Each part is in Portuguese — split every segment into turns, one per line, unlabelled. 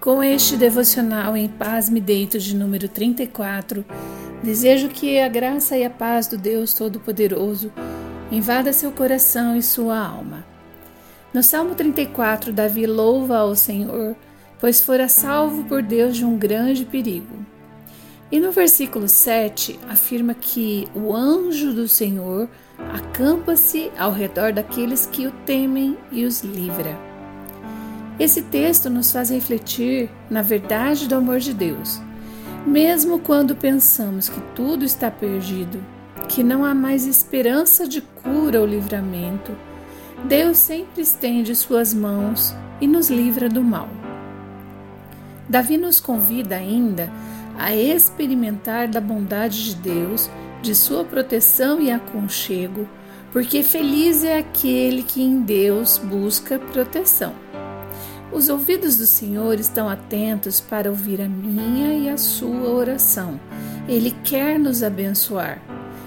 Com este devocional em paz me deito de número 34, desejo que a graça e a paz do Deus Todo-Poderoso invada seu coração e sua alma. No Salmo 34, Davi louva ao Senhor, pois fora salvo por Deus de um grande perigo. E no versículo 7 afirma que o anjo do Senhor acampa-se ao redor daqueles que o temem e os livra. Esse texto nos faz refletir na verdade do amor de Deus. Mesmo quando pensamos que tudo está perdido, que não há mais esperança de cura ou livramento, Deus sempre estende suas mãos e nos livra do mal. Davi nos convida ainda a experimentar da bondade de Deus, de sua proteção e aconchego, porque feliz é aquele que em Deus busca proteção. Os ouvidos do Senhor estão atentos para ouvir a minha e a sua oração. Ele quer nos abençoar.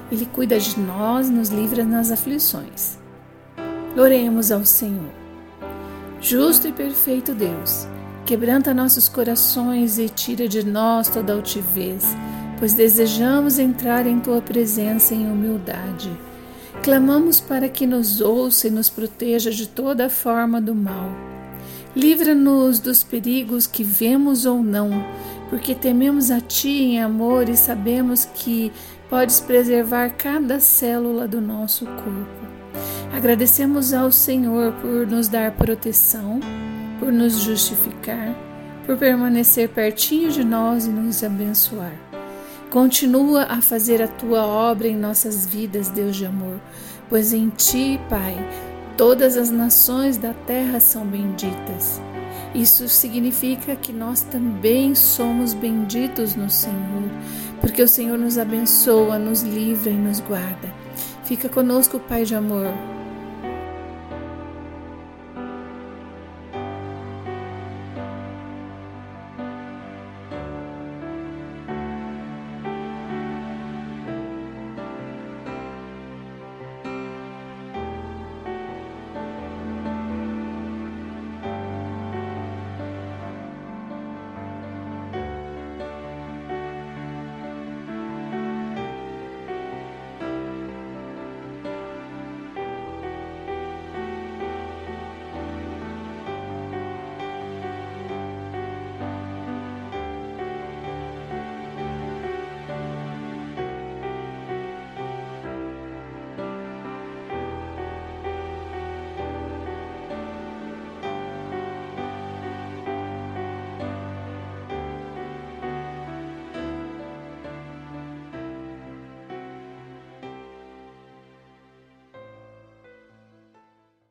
Ele cuida de nós, nos livra nas aflições. Oremos ao Senhor. Justo e perfeito Deus, quebranta nossos corações e tira de nós toda altivez, pois desejamos entrar em tua presença em humildade. Clamamos para que nos ouça e nos proteja de toda forma do mal Livra-nos dos perigos que vemos ou não, porque tememos a Ti em amor e sabemos que podes preservar cada célula do nosso corpo. Agradecemos ao Senhor por nos dar proteção, por nos justificar, por permanecer pertinho de nós e nos abençoar. Continua a fazer a tua obra em nossas vidas, Deus de amor, pois em Ti, Pai, Todas as nações da terra são benditas. Isso significa que nós também somos benditos no Senhor, porque o Senhor nos abençoa, nos livra e nos guarda. Fica conosco, Pai de amor.